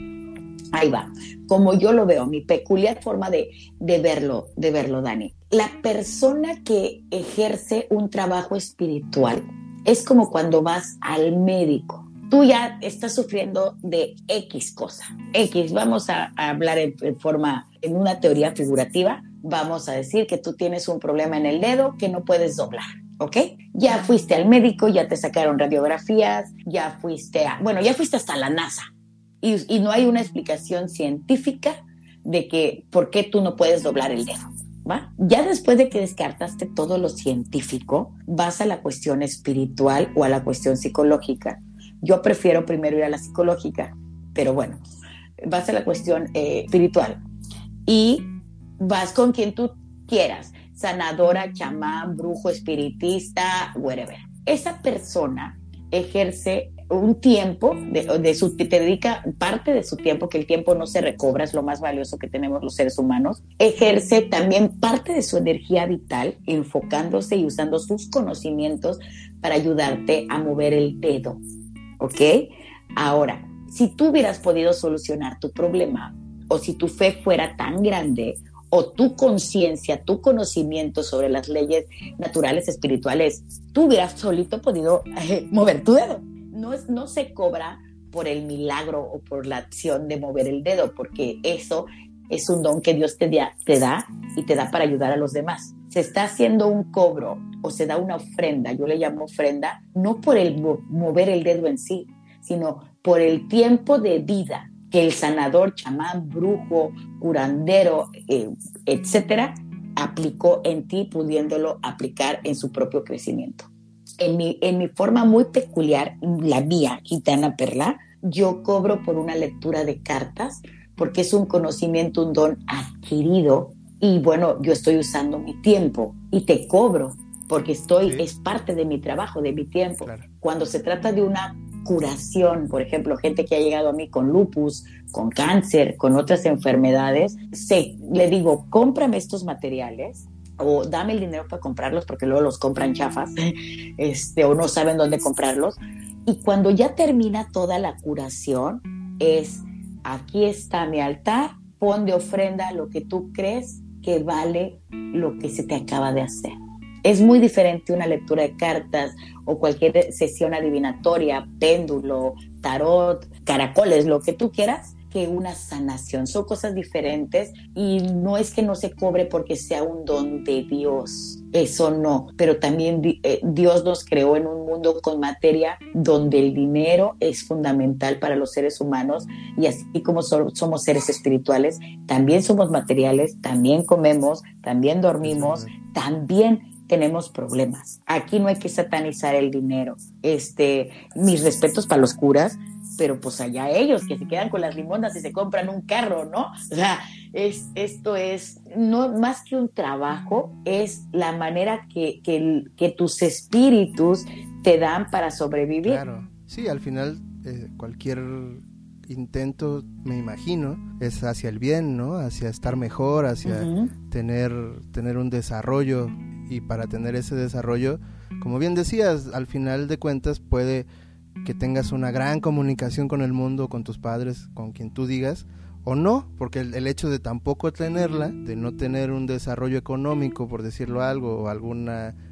Speaker 3: Ahí va. Como yo lo veo, mi peculiar forma de, de verlo, de verlo, Dani. La persona que ejerce un trabajo espiritual es como cuando vas al médico tú ya estás sufriendo de X cosa. X, vamos a, hablar en, forma, en una teoría figurativa, vamos a decir que tú tienes un problema en el dedo que no puedes doblar. ¿ok? Ya fuiste al médico, ya te sacaron radiografías, ya fuiste a, bueno, ya fuiste hasta la NASA y, y no hay una explicación científica de que, ¿por qué tú no puedes doblar el dedo? ¿Va? Ya después de que descartaste todo lo científico, vas a la cuestión espiritual o a la cuestión psicológica. Yo prefiero primero ir a la psicológica, pero bueno, vas a la cuestión eh, espiritual y vas con quien tú quieras, sanadora, chamán, brujo, espiritista, whatever. Esa persona ejerce un tiempo, de, su, te dedica parte de su tiempo, que el tiempo no se recobra, es lo más valioso que tenemos los seres humanos, ejerce también parte de su energía vital enfocándose y usando sus conocimientos para ayudarte a mover el dedo, ¿ok? Ahora, si tú hubieras podido solucionar tu problema o si tu fe fuera tan grande o tu conciencia, tu conocimiento sobre las leyes naturales espirituales, tú hubieras solito podido eh, mover tu dedo no, es, no se cobra por el milagro o por la acción de mover el dedo, porque eso es un don que Dios te, te da y te da para ayudar a los demás. Se está haciendo un cobro o se da una ofrenda, yo le llamo ofrenda, no por el mover el dedo en sí, sino por el tiempo de vida que el sanador, chamán, brujo, curandero, eh, etcétera, aplicó en ti, pudiéndolo aplicar en su propio crecimiento. En mi, en mi forma muy peculiar, la mía, Gitana Perla, yo cobro por una lectura de cartas porque es un conocimiento, un don adquirido y bueno, yo estoy usando mi tiempo y te cobro porque estoy, es parte de mi trabajo, de mi tiempo. Cuando se trata de una curación, por ejemplo, gente que ha llegado a mí con lupus, con cáncer, con otras enfermedades, se, le digo, cómprame estos materiales o dame el dinero para comprarlos porque luego los compran chafas este, o no saben dónde comprarlos. Y cuando ya termina toda la curación, es aquí está mi altar, pon de ofrenda lo que tú crees que vale lo que se te acaba de hacer. Es muy diferente una lectura de cartas o cualquier sesión adivinatoria, péndulo, tarot, caracoles, lo que tú quieras, que una sanación. Son cosas diferentes y no es que no se cobre porque sea un don de Dios. Eso no, pero también eh, Dios nos creó en un mundo con materia donde el dinero es fundamental para los seres humanos y así como somos seres espirituales, también somos materiales, también comemos, también dormimos, también tenemos problemas. Aquí no hay que satanizar el dinero. Este, mis respetos para los curas, pero pues allá ellos que se quedan con las limonas y se compran un carro, ¿no? O sea, es, esto es no más que un trabajo, es la manera que, que, tus espíritus te dan para sobrevivir.
Speaker 2: Claro, sí, al final eh, cualquier intento, me imagino, es hacia el bien, ¿no? Hacia estar mejor, hacia tener, tener un desarrollo y para tener ese desarrollo, como bien decías, al final de cuentas puede que tengas una gran comunicación con el mundo, con tus padres, con quien tú digas, o no, porque el, hecho de tampoco tenerla, de no tener un desarrollo económico, por decirlo algo, algún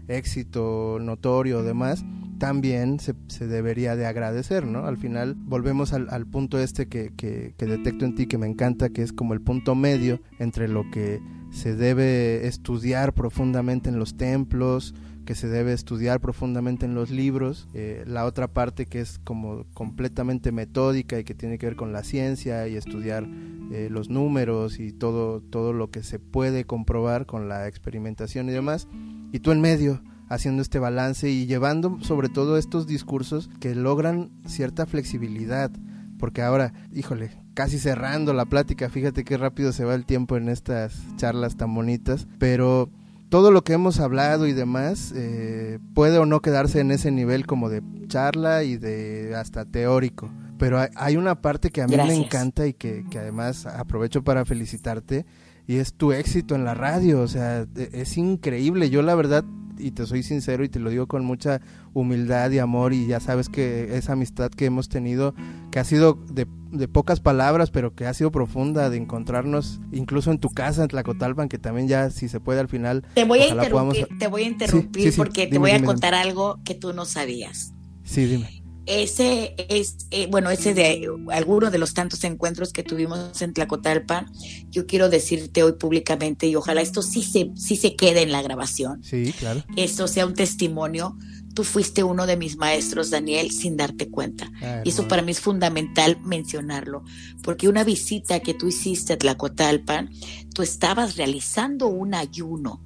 Speaker 2: éxito notorio o demás, también se, debería de agradecer, ¿no? Al final volvemos al, punto este que, que, que detecto en ti, que me encanta, que es como el punto medio entre lo que se debe estudiar profundamente en los templos, que se debe estudiar profundamente en los libros, eh, la otra parte que es como completamente metódica y que tiene que ver con la ciencia y estudiar eh, los números y todo, todo lo que se puede comprobar con la experimentación y demás, y tú en medio haciendo este balance y llevando sobre todo estos discursos que logran cierta flexibilidad, porque ahora, híjole, casi cerrando la plática, fíjate qué rápido se va el tiempo en estas charlas tan bonitas, pero todo lo que hemos hablado y demás eh, puede o no quedarse en ese nivel como de charla y de hasta teórico. Pero hay, una parte que a mí me encanta y que, que, además aprovecho para felicitarte y es tu éxito en la radio. O sea, e, es increíble. Yo la verdad y te soy sincero y te lo digo con mucha humildad y amor y ya sabes que esa amistad que hemos tenido, que ha sido de, pocas palabras, pero que ha sido profunda, de encontrarnos incluso en tu casa, en Tlacotalpan, que también ya si se puede al final...
Speaker 3: Te voy a interrumpir, te voy a interrumpir porque te voy a contar algo que tú no sabías.
Speaker 2: Sí, dime
Speaker 3: ese es, eh, bueno, ese de alguno de los tantos encuentros que tuvimos en Tlacotalpa, yo quiero decirte hoy públicamente y ojalá esto sí se, sí se quede en la grabación.
Speaker 2: Sí, claro.
Speaker 3: Esto sea un testimonio. tú fuiste uno de mis maestros, Daniel, sin darte cuenta. y eso para mí es fundamental mencionarlo, porque una visita que tú hiciste a Tlacotalpan, tú estabas realizando un ayuno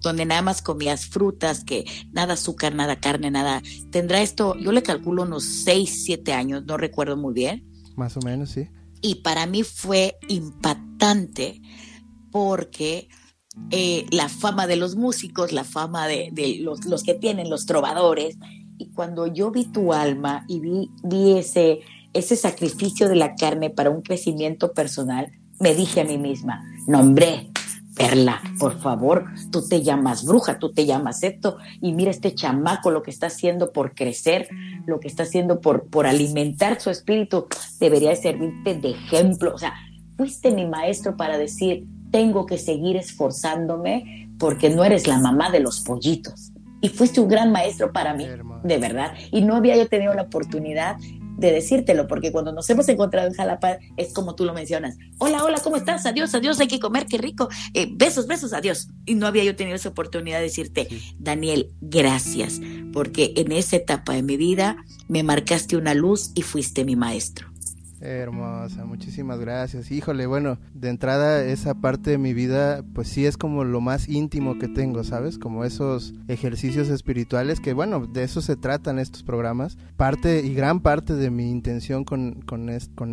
Speaker 3: donde nada más comías frutas, que nada azúcar, nada carne, nada. Tendrá esto, yo le calculo unos 6, 7 años, no recuerdo muy bien.
Speaker 2: Más o menos, sí.
Speaker 3: Y para mí fue impactante porque eh, la fama de los músicos, la fama de, los, que tienen, los trovadores, y cuando yo vi tu alma y vi, vi ese, ese sacrificio de la carne para un crecimiento personal, me dije a mí misma, nombré, Perla, por favor, tú te llamas bruja, tú te llamas esto, y mira este chamaco lo que está haciendo por crecer, lo que está haciendo por, por alimentar su espíritu, debería servirte de ejemplo. O sea, fuiste mi maestro para decir, tengo que seguir esforzándome porque no eres la mamá de los pollitos. Y fuiste un gran maestro para mí, de verdad. Y no había yo tenido la oportunidad de decírtelo, porque cuando nos hemos encontrado en Jalapa es como tú lo mencionas. Hola, hola, ¿cómo estás? Adiós, adiós, hay que comer, qué rico. Eh, besos, besos, adiós. Y no había yo tenido esa oportunidad de decirte, Daniel, gracias, porque en esa etapa de mi vida me marcaste una luz y fuiste mi maestro.
Speaker 2: Hermosa, muchísimas gracias. Híjole, bueno, de entrada esa parte de mi vida, pues sí es como lo más íntimo que tengo, ¿sabes? Como esos ejercicios espirituales que, bueno, de eso se tratan estos programas. Parte y gran parte de mi intención con, con,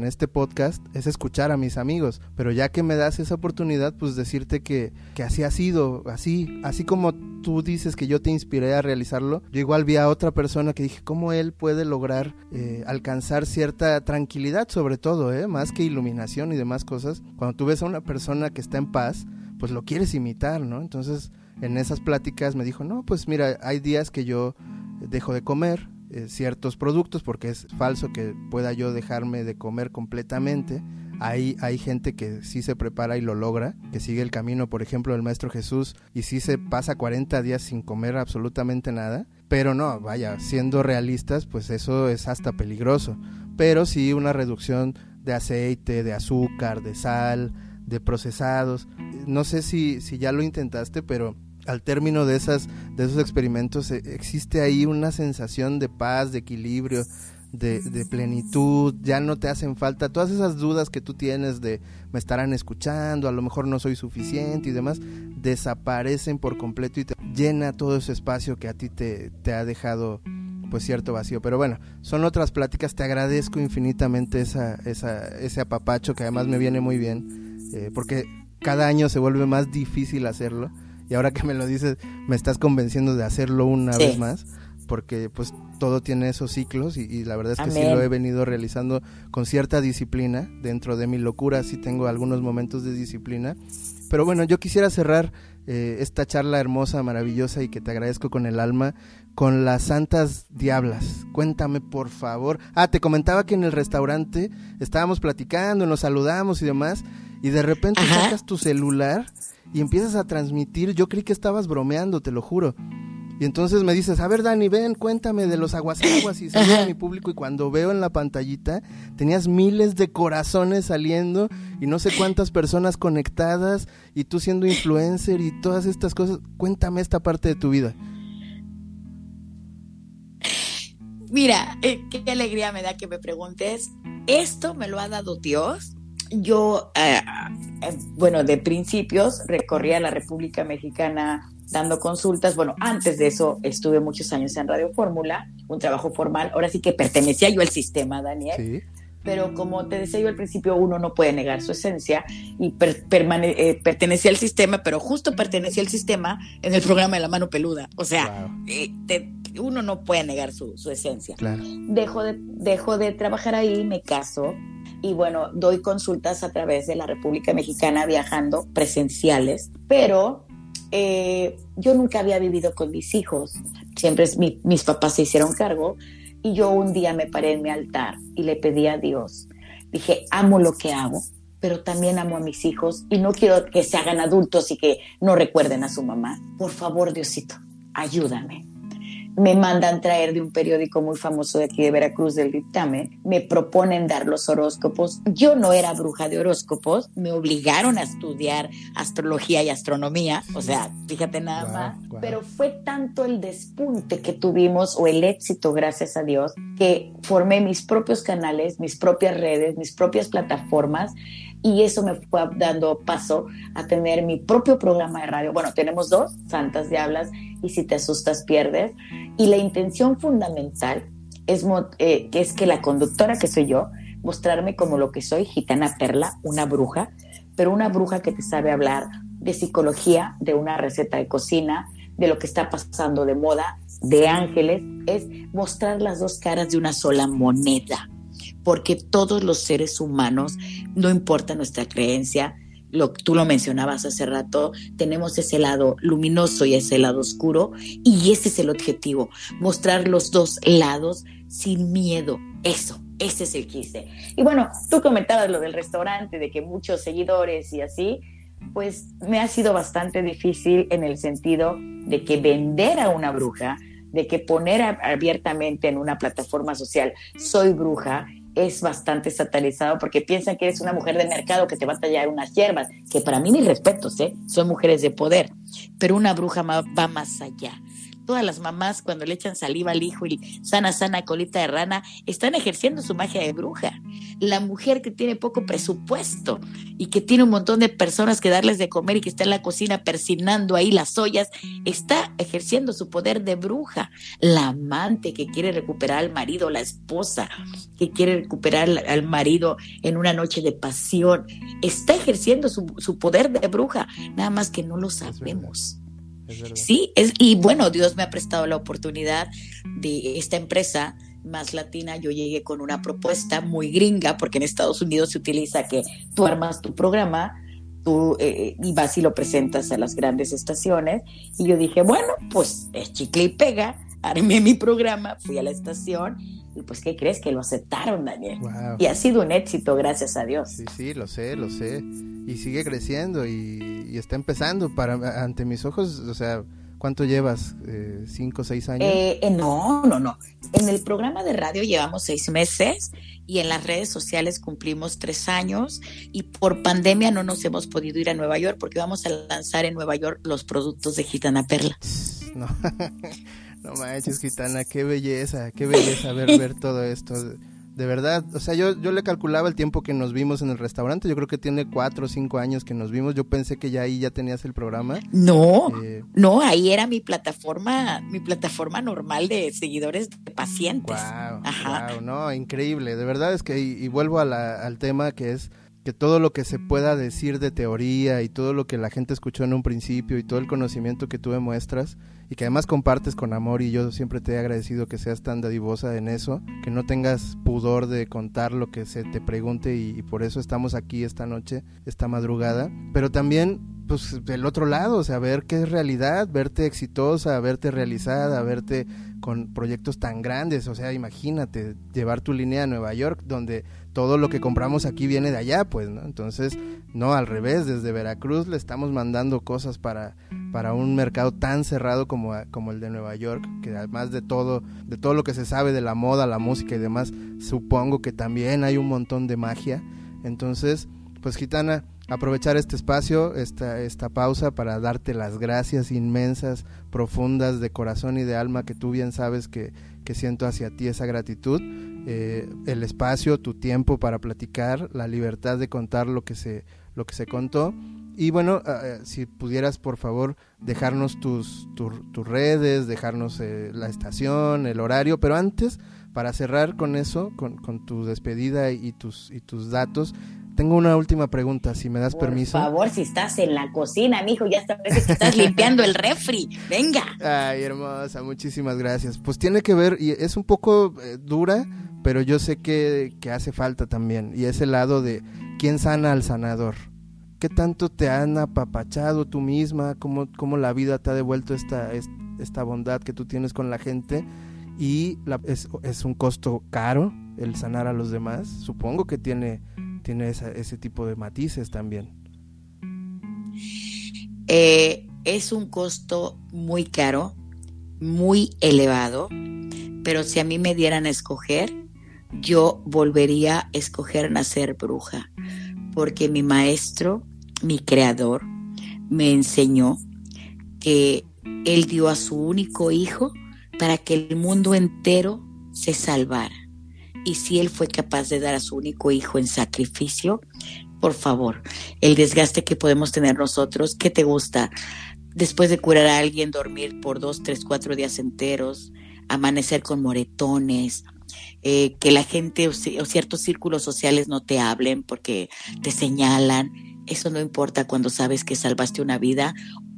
Speaker 2: este podcast es escuchar a mis amigos, pero ya que me das esa oportunidad, pues decirte que, que así ha sido, así, así como tú dices que yo te inspiré a realizarlo, yo igual vi a otra persona que dije, ¿cómo él puede lograr eh, alcanzar cierta tranquilidad? sobre todo, ¿eh? más que iluminación y demás cosas, cuando tú ves a una persona que está en paz, pues lo quieres imitar, ¿no? Entonces, en esas pláticas me dijo, no, pues mira, hay días que yo dejo de comer eh, ciertos productos porque es falso que pueda yo dejarme de comer completamente. Hay, hay gente que sí se prepara y lo logra, que sigue el camino, por ejemplo, del Maestro Jesús, y sí se pasa 40 días sin comer absolutamente nada. Pero no, vaya, siendo realistas, pues eso es hasta peligroso pero sí una reducción de aceite, de azúcar, de sal, de procesados. No sé si, si ya lo intentaste, pero al término de, esas, de esos experimentos eh, existe ahí una sensación de paz, de equilibrio, de, de, plenitud, ya no te hacen falta todas esas dudas que tú tienes de me estarán escuchando, a lo mejor no soy suficiente y demás, desaparecen por completo y te llena todo ese espacio que a ti te, te ha dejado pues cierto vacío. Pero bueno, son otras pláticas. Te agradezco infinitamente esa, esa, ese apapacho que además me viene muy bien, eh, porque cada año se vuelve más difícil hacerlo. Y ahora que me lo dices, me estás convenciendo de hacerlo una vez más, porque pues todo tiene esos ciclos y, la verdad es que sí lo he venido realizando con cierta disciplina. Dentro de mi locura sí tengo algunos momentos de disciplina. Pero bueno, yo quisiera cerrar eh, esta charla hermosa, maravillosa y que te agradezco con el alma con las santas diablas. Cuéntame, por favor. Ah, te comentaba que en el restaurante estábamos platicando, nos saludamos y demás, y de repente sacas tu celular y empiezas a transmitir. Yo creí que estabas bromeando, te lo juro. Y entonces me dices, a ver Dani, ven, cuéntame de los aguasaguas y salí a mi público y cuando veo en la pantallita tenías miles de corazones saliendo y no sé cuántas personas conectadas y tú siendo influencer y todas estas cosas. Cuéntame esta parte de tu vida.
Speaker 3: Mira, eh, qué alegría me da que me preguntes. Esto me lo ha dado Dios. Yo, eh, eh, bueno, de principios recorría la República Mexicana dando consultas. Bueno, antes de eso estuve muchos años en Radio Fórmula, un trabajo formal. Ahora sí que pertenecía yo al sistema, Daniel. Sí. Pero como te decía yo al principio, uno no puede negar su esencia y pertenecía al sistema, pero justo pertenecía al sistema en el programa de la mano peluda. O sea, te, uno no puede negar su, esencia. Dejo, de, dejo de trabajar ahí, me caso y bueno, doy consultas a través de la República Mexicana viajando presenciales, pero eh, yo nunca había vivido con mis hijos, siempre mis papás se hicieron cargo y yo un día me paré en mi altar y le pedí a Dios, dije, amo lo que hago, pero también amo a mis hijos y no quiero que se hagan adultos y que no recuerden a su mamá. Por favor, Diosito, ayúdame me mandan traer de un periódico muy famoso de aquí de Veracruz del dictamen, me proponen dar los horóscopos. Yo no era bruja de horóscopos, me obligaron a estudiar astrología y astronomía, o sea, fíjate nada más, pero fue tanto el despunte que tuvimos o el éxito, gracias a Dios, que formé mis propios canales, mis propias redes, mis propias plataformas y eso me fue dando paso a tener mi propio programa de radio. Bueno, tenemos dos, Santas Diablas y Si te asustas pierdes. Y la intención fundamental es, eh, es que la conductora que soy yo, mostrarme como lo que soy, gitana perla, una bruja, pero una bruja que te sabe hablar de psicología, de una receta de cocina, de lo que está pasando de moda, de ángeles, es mostrar las dos caras de una sola moneda porque todos los seres humanos, no importa nuestra creencia, lo, tú lo mencionabas hace rato, tenemos ese lado luminoso y ese lado oscuro, y ese es el objetivo, mostrar los dos lados sin miedo. Eso, ese es el quise. Y bueno, tú comentabas lo del restaurante, de que muchos seguidores y así, pues me ha sido bastante difícil en el sentido de que vender a una bruja, de que poner abiertamente en una plataforma social, soy bruja, es bastante satanizado porque piensan que eres una mujer de mercado que te va a tallar unas hierbas, que para mí mis respetos, ¿eh? son mujeres de poder, pero una bruja va más allá todas las mamás cuando le echan saliva al hijo y sana, sana colita de rana, están ejerciendo su magia de bruja. La mujer que tiene poco presupuesto y que tiene un montón de personas que darles de comer y que está en la cocina persignando ahí las ollas, está ejerciendo su poder de bruja. La amante que quiere recuperar al marido, la esposa que quiere recuperar al marido en una noche de pasión, está ejerciendo su, su poder de bruja, nada más que no lo sabemos. Sí, es, y bueno, Dios me ha prestado la oportunidad de esta empresa más latina. Yo llegué con una propuesta muy gringa, porque en Estados Unidos se utiliza que tú armas tu programa, tú eh, y vas y lo presentas a las grandes estaciones. Y yo dije, bueno, pues es chicle y pega. Armé mi programa, fui a la estación y pues, ¿qué crees? Que lo aceptaron, Daniel. Y ha sido un éxito, gracias a Dios.
Speaker 2: Sí, sí, lo sé, lo sé. Y sigue creciendo y y está empezando para ante mis ojos, o sea, ¿cuánto llevas? Eh, ¿Cinco seis años?
Speaker 3: Eh, eh, no, no, no. En el programa de radio llevamos seis meses y en las redes sociales cumplimos tres años y por pandemia no nos hemos podido ir a Nueva York porque vamos a lanzar en Nueva York los productos de Gitana Perla.
Speaker 2: No, no manches, Gitana, qué belleza, qué belleza ver, ver todo esto de verdad, o sea, yo, yo le calculaba el tiempo que nos vimos en el restaurante, yo creo que tiene cuatro o cinco años que nos vimos, yo pensé que ya ahí ya tenías el programa.
Speaker 3: No, eh, no, ahí era mi plataforma, mi plataforma normal de seguidores de pacientes.
Speaker 2: Wow, Ajá. no, increíble, de verdad es que, y, vuelvo al tema que es que todo lo que se pueda decir de teoría y todo lo que la gente escuchó en un principio y todo el conocimiento que tú demuestras y que además compartes con amor y yo siempre te he agradecido que seas tan dadivosa en eso, que no tengas pudor de contar lo que se te pregunte y, por eso estamos aquí esta noche, esta madrugada, pero también pues del otro lado, o sea, ver qué es realidad, verte exitosa, verte realizada, verte con proyectos tan grandes, o sea, imagínate llevar tu línea a Nueva York donde todo lo que compramos aquí viene de allá, pues, ¿no? Entonces, no, al revés, desde Veracruz le estamos mandando cosas para, para un mercado tan cerrado como, como el de Nueva York, que además de todo, de todo lo que se sabe de la moda, la música y demás, supongo que también hay un montón de magia. Entonces, pues Gitana, aprovechar este espacio, esta, esta pausa para darte las gracias inmensas, profundas de corazón y de alma que tú bien sabes que, que siento hacia ti esa gratitud eh, el espacio, tu tiempo para platicar, la libertad de contar lo que se, lo que se contó. Y bueno, eh, si pudieras por favor dejarnos tus, tus redes, dejarnos eh, la estación, el horario, pero antes, para cerrar con eso, con, con tu despedida y tus, y tus datos, tengo una última pregunta, si me das permiso.
Speaker 3: Por favor, si estás en la cocina, mijo, ya parece que estás limpiando el refri. Venga.
Speaker 2: Ay, hermosa, muchísimas gracias. Pues tiene que ver, y es un poco dura, pero yo sé que, hace falta también, y es el lado de quién sana al sanador. ¿Qué tanto te han apapachado tú misma? ¿Cómo, cómo la vida te ha devuelto esta, esta bondad que tú tienes con la gente? Y es, es, un costo caro el sanar a los demás. Supongo que tiene, tiene ese tipo de matices también.
Speaker 3: Eh, es un costo muy caro muy elevado, pero si a mí me dieran a escoger, yo volvería a escoger nacer bruja, porque mi maestro, mi creador, me enseñó que él dio a su único hijo para que el mundo entero se salvara. Y si él fue capaz de dar a su único hijo en sacrificio, por favor, el desgaste que podemos tener nosotros, ¿qué te gusta? Después de curar a alguien, dormir por dos, tres, cuatro días enteros, amanecer con moretones, eh, que la gente o, ciertos círculos sociales no te hablen porque te señalan. Eso no importa cuando sabes que salvaste una vida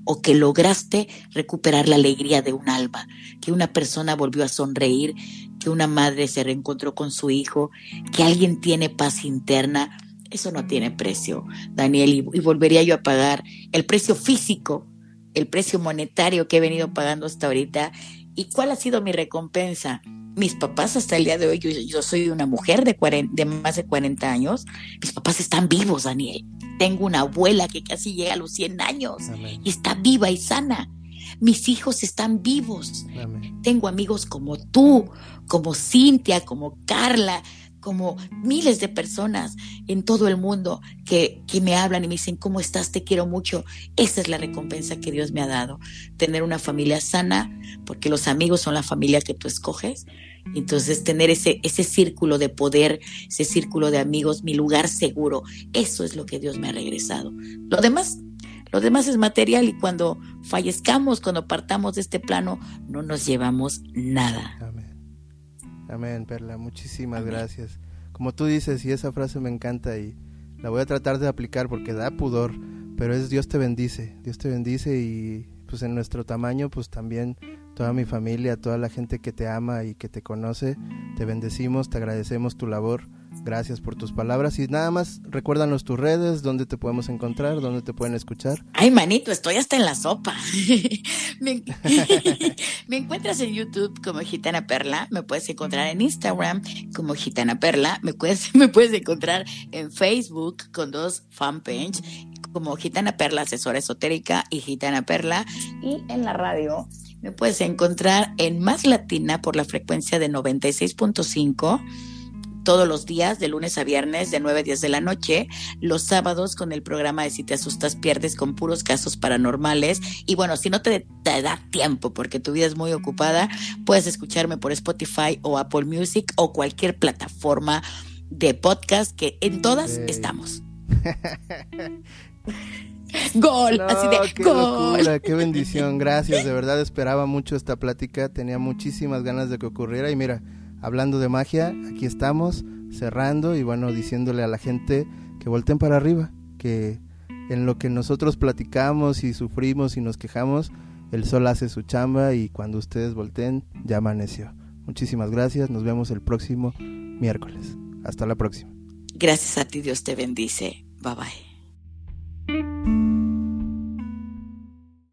Speaker 3: o que lograste recuperar la alegría de un alma, que una persona volvió a sonreír, que una madre se reencontró con su hijo, que alguien tiene paz interna. Eso no tiene precio, Daniel, y, y volvería yo a pagar el precio físico, el precio monetario que he venido pagando hasta ahorita. ¿Y cuál ha sido mi recompensa? mis papás hasta el día de hoy, yo, soy una mujer de, de más de 40 años, mis papás están vivos, Daniel. Tengo una abuela que casi llega a los 100 años y está viva y sana. Mis hijos están vivos. Tengo amigos como tú, como Cintia, como Carla, como miles de personas en todo el mundo que, que, me hablan y me dicen, ¿cómo estás? Te quiero mucho. Esa es la recompensa que Dios me ha dado. Tener una familia sana, porque los amigos son la familia que tú escoges. Entonces, tener ese, ese círculo de poder, ese círculo de amigos, mi lugar seguro, eso es lo que Dios me ha regresado. Lo demás, lo demás es material y cuando fallezcamos, cuando partamos de este plano, no nos llevamos nada.
Speaker 2: Amén, Perla, muchísimas gracias. Como tú dices, y esa frase me encanta y la voy a tratar de aplicar porque da pudor, pero es Dios te bendice, Dios te bendice y pues en nuestro tamaño pues también toda mi familia, toda la gente que te ama y que te conoce, te bendecimos, te agradecemos tu labor Gracias por tus palabras. Y nada más recuérdanos tus redes, dónde te podemos encontrar, dónde te pueden escuchar.
Speaker 3: Ay, manito, estoy hasta en la sopa. me, encuentras en YouTube como Gitana Perla, me puedes encontrar en Instagram como Gitana Perla, me puedes, me puedes encontrar en Facebook con dos fanpage como Gitana Perla, asesora esotérica y Gitana Perla. Y en la radio me puedes encontrar en Más Latina por la frecuencia de 96.5 todos los días, de lunes a viernes, de 9 a 10 de la noche, los sábados con el programa de Si te asustas, pierdes con puros casos paranormales. Y bueno, si no te, da tiempo porque tu vida es muy ocupada, puedes escucharme por Spotify o Apple Music o cualquier plataforma de podcast que en todas estamos. Gol, así de
Speaker 2: qué Locura, qué bendición, gracias, de verdad esperaba mucho esta plática, tenía muchísimas ganas de que ocurriera y mira, hablando de magia, aquí estamos cerrando y bueno, diciéndole a la gente que volten para arriba, que en lo que nosotros platicamos y sufrimos y nos quejamos, el sol hace su chamba y cuando ustedes volteen ya amaneció. Muchísimas gracias, nos vemos el próximo miércoles. Hasta la próxima.
Speaker 3: Gracias a ti, Dios te bendice. Bye bye.